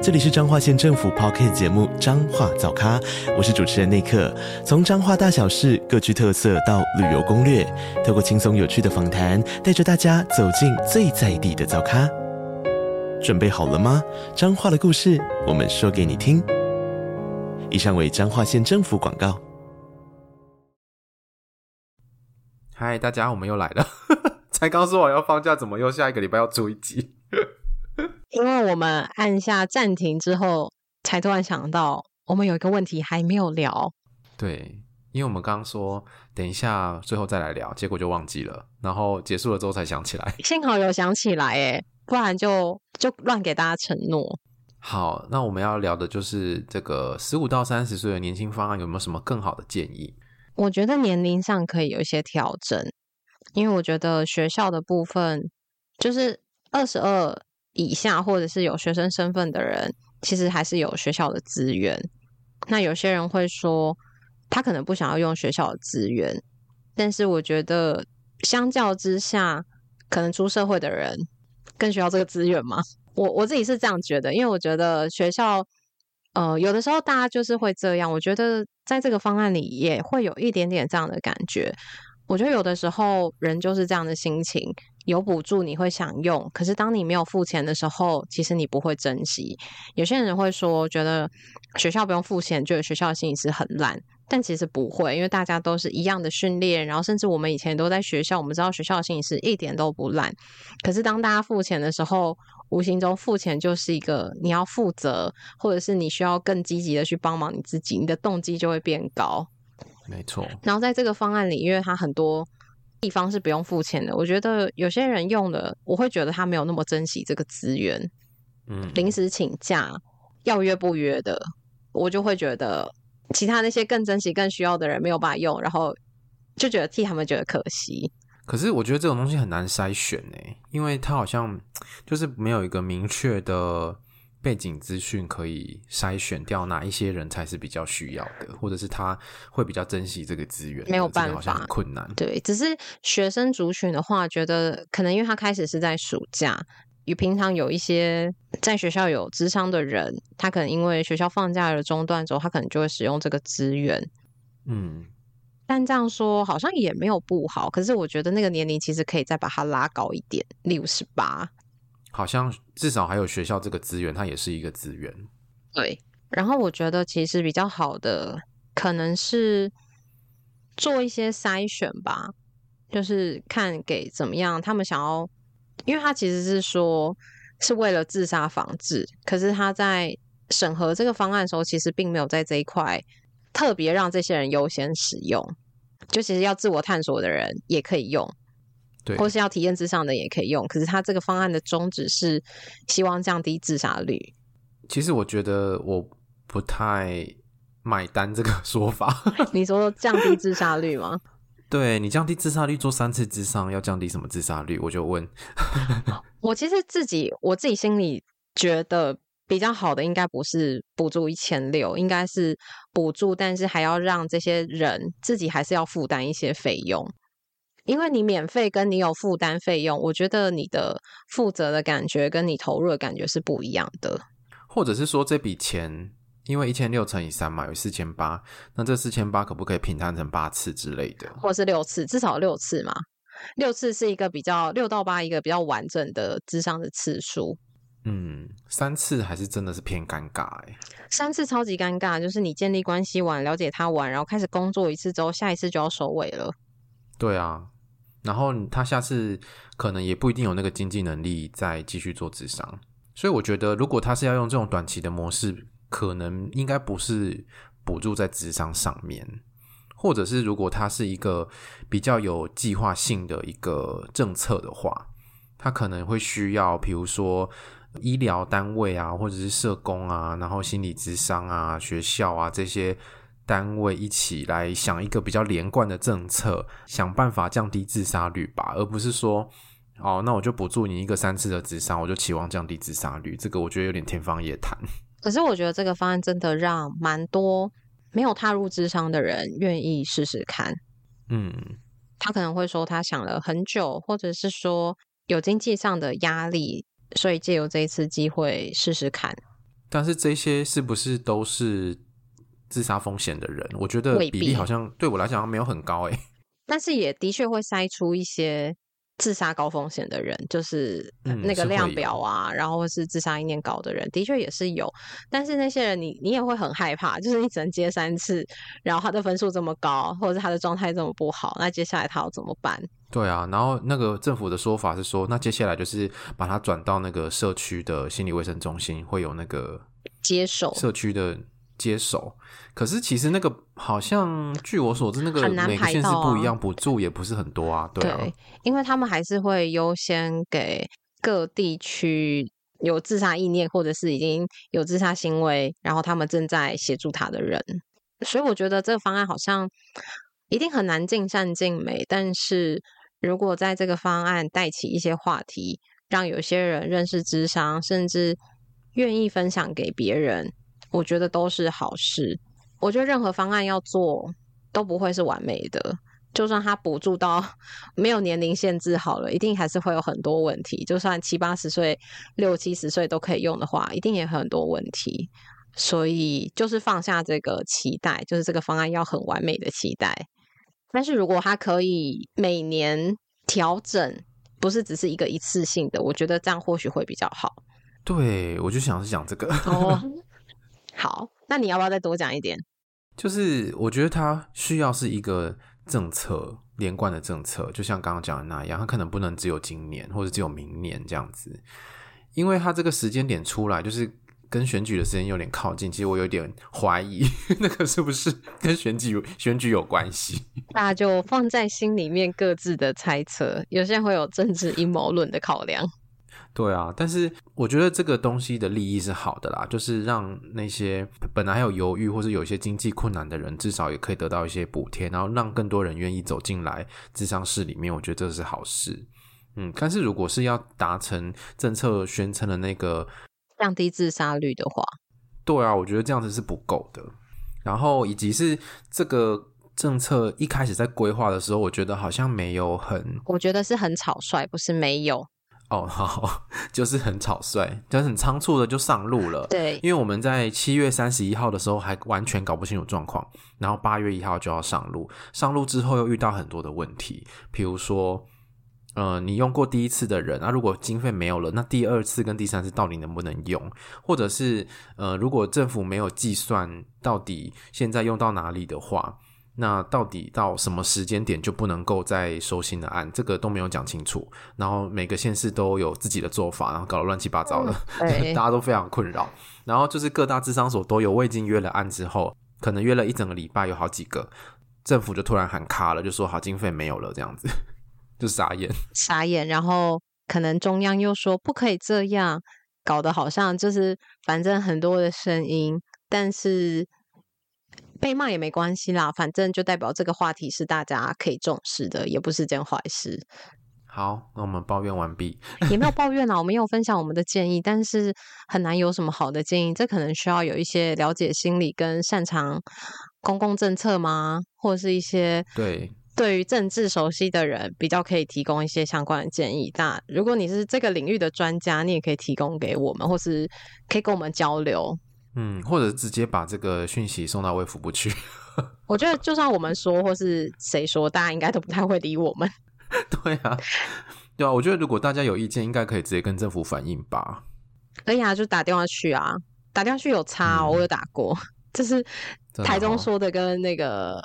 这里是彰化县政府 Podcast 节目《彰化早咖》，我是主持人内克。从彰化大小事各具特色到旅游攻略，透过轻松有趣的访谈，带着大家走进最在地的早咖。准备好了吗？彰化的故事，我们说给你听。以上为彰化县政府广告。嗨，大家，我们又来了。才刚说完要放假，怎么又下一个礼拜要出一集？因为我们按下暂停之后，才突然想到，我们有一个问题还没有聊。对，因为我们刚刚说等一下最后再来聊，结果就忘记了，然后结束了之后才想起来。幸好有想起来，哎，不然就就乱给大家承诺。好，那我们要聊的就是这个十五到三十岁的年轻方案有没有什么更好的建议？我觉得年龄上可以有一些调整，因为我觉得学校的部分就是二十二。以下或者是有学生身份的人，其实还是有学校的资源。那有些人会说，他可能不想要用学校的资源，但是我觉得相较之下，可能出社会的人更需要这个资源吗？我我自己是这样觉得，因为我觉得学校，呃，有的时候大家就是会这样。我觉得在这个方案里也会有一点点这样的感觉。我觉得有的时候人就是这样的心情，有补助你会想用，可是当你没有付钱的时候，其实你不会珍惜。有些人会说，觉得学校不用付钱，觉得学校的心理师很烂，但其实不会，因为大家都是一样的训练，然后甚至我们以前都在学校，我们知道学校的心理师一点都不烂。可是当大家付钱的时候，无形中付钱就是一个你要负责，或者是你需要更积极的去帮忙你自己，你的动机就会变高。没错，然后在这个方案里，因为它很多地方是不用付钱的，我觉得有些人用的，我会觉得他没有那么珍惜这个资源。嗯，临时请假要约不约的，我就会觉得其他那些更珍惜、更需要的人没有办法用，然后就觉得替他们觉得可惜。可是我觉得这种东西很难筛选呢，因为它好像就是没有一个明确的。背景资讯可以筛选掉哪一些人才是比较需要的，或者是他会比较珍惜这个资源。没有办法，好像很困难。对，只是学生族群的话，觉得可能因为他开始是在暑假，与平常有一些在学校有智商的人，他可能因为学校放假了中断之后，他可能就会使用这个资源。嗯，但这样说好像也没有不好。可是我觉得那个年龄其实可以再把它拉高一点，例如十八。好像至少还有学校这个资源，它也是一个资源。对，然后我觉得其实比较好的可能是做一些筛选吧，就是看给怎么样，他们想要，因为他其实是说是为了自杀防治，可是他在审核这个方案的时候，其实并没有在这一块特别让这些人优先使用，就其实要自我探索的人也可以用。对，或是要体验咨商的也可以用，可是他这个方案的宗旨是希望降低自杀率。其实我觉得我不太买单这个 说法。你说降低自杀率吗？对，你降低自杀率做三次之上，要降低什么自杀率？我就问。我其实自己我自己心里觉得比较好的，应该不是补助一千六，应该是补助，但是还要让这些人自己还是要负担一些费用。因为你免费跟你有负担费用，我觉得你的负责的感觉跟你投入的感觉是不一样的。或者是说这笔钱，因为一千六乘以三嘛，有四千八，那这四千八可不可以平摊成八次之类的？或是六次，至少六次嘛。六次是一个比较六到八一个比较完整的智商的次数。嗯，三次还是真的是偏尴尬哎。三次超级尴尬，就是你建立关系完，了解他完，然后开始工作一次之后，下一次就要收尾了。对啊。然后他下次可能也不一定有那个经济能力再继续做咨商，所以我觉得如果他是要用这种短期的模式，可能应该不是补助在咨商上面，或者是如果他是一个比较有计划性的一个政策的话，他可能会需要，比如说医疗单位啊，或者是社工啊，然后心理咨商啊，学校啊这些单位一起来想一个比较连贯的政策，想办法降低自杀率吧，而不是说，哦，那我就补助你一个三次的智商，我就期望降低自杀率，这个我觉得有点天方夜谭。可是我觉得这个方案真的让蛮多没有踏入智商的人愿意试试看。嗯，他可能会说他想了很久，或者是说有经济上的压力，所以借由这一次机会试试看。但是这些是不是都是自杀风险的人？我觉得比例好像对我来讲没有很高诶。但是也的确会筛出一些。自杀高风险的人，就是那个量表啊，嗯、然后是自杀意念高的人，的确也是有。但是那些人你，你你也会很害怕，就是你只能接三次，然后他的分数这么高，或者是他的状态这么不好，那接下来他要怎么办？对啊，然后那个政府的说法是说，那接下来就是把他转到那个社区的心理卫生中心，会有那个接手社区的。接手，可是其实那个好像据我所知，那个每个县市不一样，补助也不是很多啊。对啊，对，因为他们还是会优先给各地区有自杀意念或者是已经有自杀行为，然后他们正在协助他的人。所以我觉得这个方案好像一定很难尽善尽美，但是如果在这个方案带起一些话题，让有些人认识智商，甚至愿意分享给别人。我觉得都是好事。我觉得任何方案要做都不会是完美的，就算他补助到 没有年龄限制好了，一定还是会有很多问题。就算七八十岁、六七十岁都可以用的话，一定也很多问题。所以就是放下这个期待，就是这个方案要很完美的期待。但是如果他可以每年调整，不是只是一个一次性的，我觉得这样或许会比较好。对，我就想是讲这个。哦 好，那你要不要再多讲一点？就是我觉得它需要是一个政策连贯的政策，就像刚刚讲的那样，它可能不能只有今年或者只有明年这样子，因为它这个时间点出来，就是跟选举的时间有点靠近。其实我有点怀疑，那个是不是跟选举选举有关系？大家就放在心里面各自的猜测，有些人会有政治阴谋论的考量。对啊，但是我觉得这个东西的利益是好的啦，就是让那些本来还有犹豫或是有一些经济困难的人，至少也可以得到一些补贴，然后让更多人愿意走进来智商室里面，我觉得这是好事。嗯，但是如果是要达成政策宣称的那个降低自杀率的话，对啊，我觉得这样子是不够的。然后以及是这个政策一开始在规划的时候，我觉得好像没有很，我觉得是很草率，不是没有。哦，好，就是很草率，就是很仓促的就上路了。对，因为我们在七月三十一号的时候还完全搞不清楚状况，然后八月一号就要上路，上路之后又遇到很多的问题，比如说，呃，你用过第一次的人，啊，如果经费没有了，那第二次跟第三次到底能不能用？或者是，呃，如果政府没有计算到底现在用到哪里的话。那到底到什么时间点就不能够再收新的案？这个都没有讲清楚。然后每个县市都有自己的做法，然后搞得乱七八糟的，嗯、大家都非常困扰。然后就是各大智商所都有我已经约了案之后，可能约了一整个礼拜，有好几个政府就突然喊卡了，就说好经费没有了，这样子 就傻眼，傻眼。然后可能中央又说不可以这样，搞得好像就是反正很多的声音，但是。被骂也没关系啦，反正就代表这个话题是大家可以重视的，也不是件坏事。好，那我们抱怨完毕，也没有 抱怨啦，我们有分享我们的建议，但是很难有什么好的建议。这可能需要有一些了解心理跟擅长公共政策吗？或者是一些对对于政治熟悉的人比较可以提供一些相关的建议。那如果你是这个领域的专家，你也可以提供给我们，或是可以跟我们交流。嗯，或者直接把这个讯息送到卫福部去。我觉得就算我们说，或是谁说，大家应该都不太会理我们。对啊，对啊，我觉得如果大家有意见，应该可以直接跟政府反映吧。可以啊，就打电话去啊，打电话去有差，哦，嗯，我有打过。就是台中说的跟那个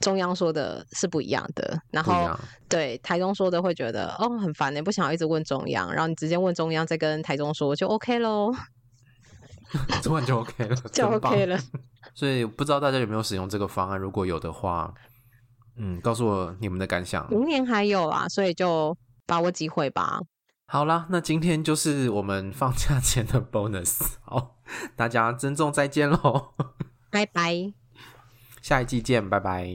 中央说的是不一样的。然后对台中说的会觉得哦很烦，你不想要一直问中央，然后你直接问中央，再跟台中说就 OK 喽。突然就 OK 了，就 OK 了。所以不知道大家有没有使用这个方案？如果有的话，嗯，告诉我你们的感想。明年还有啊，所以就把握机会吧。好啦，那今天就是我们放假前的 bonus。好，大家珍重再见喽，拜拜。下一季见，拜拜。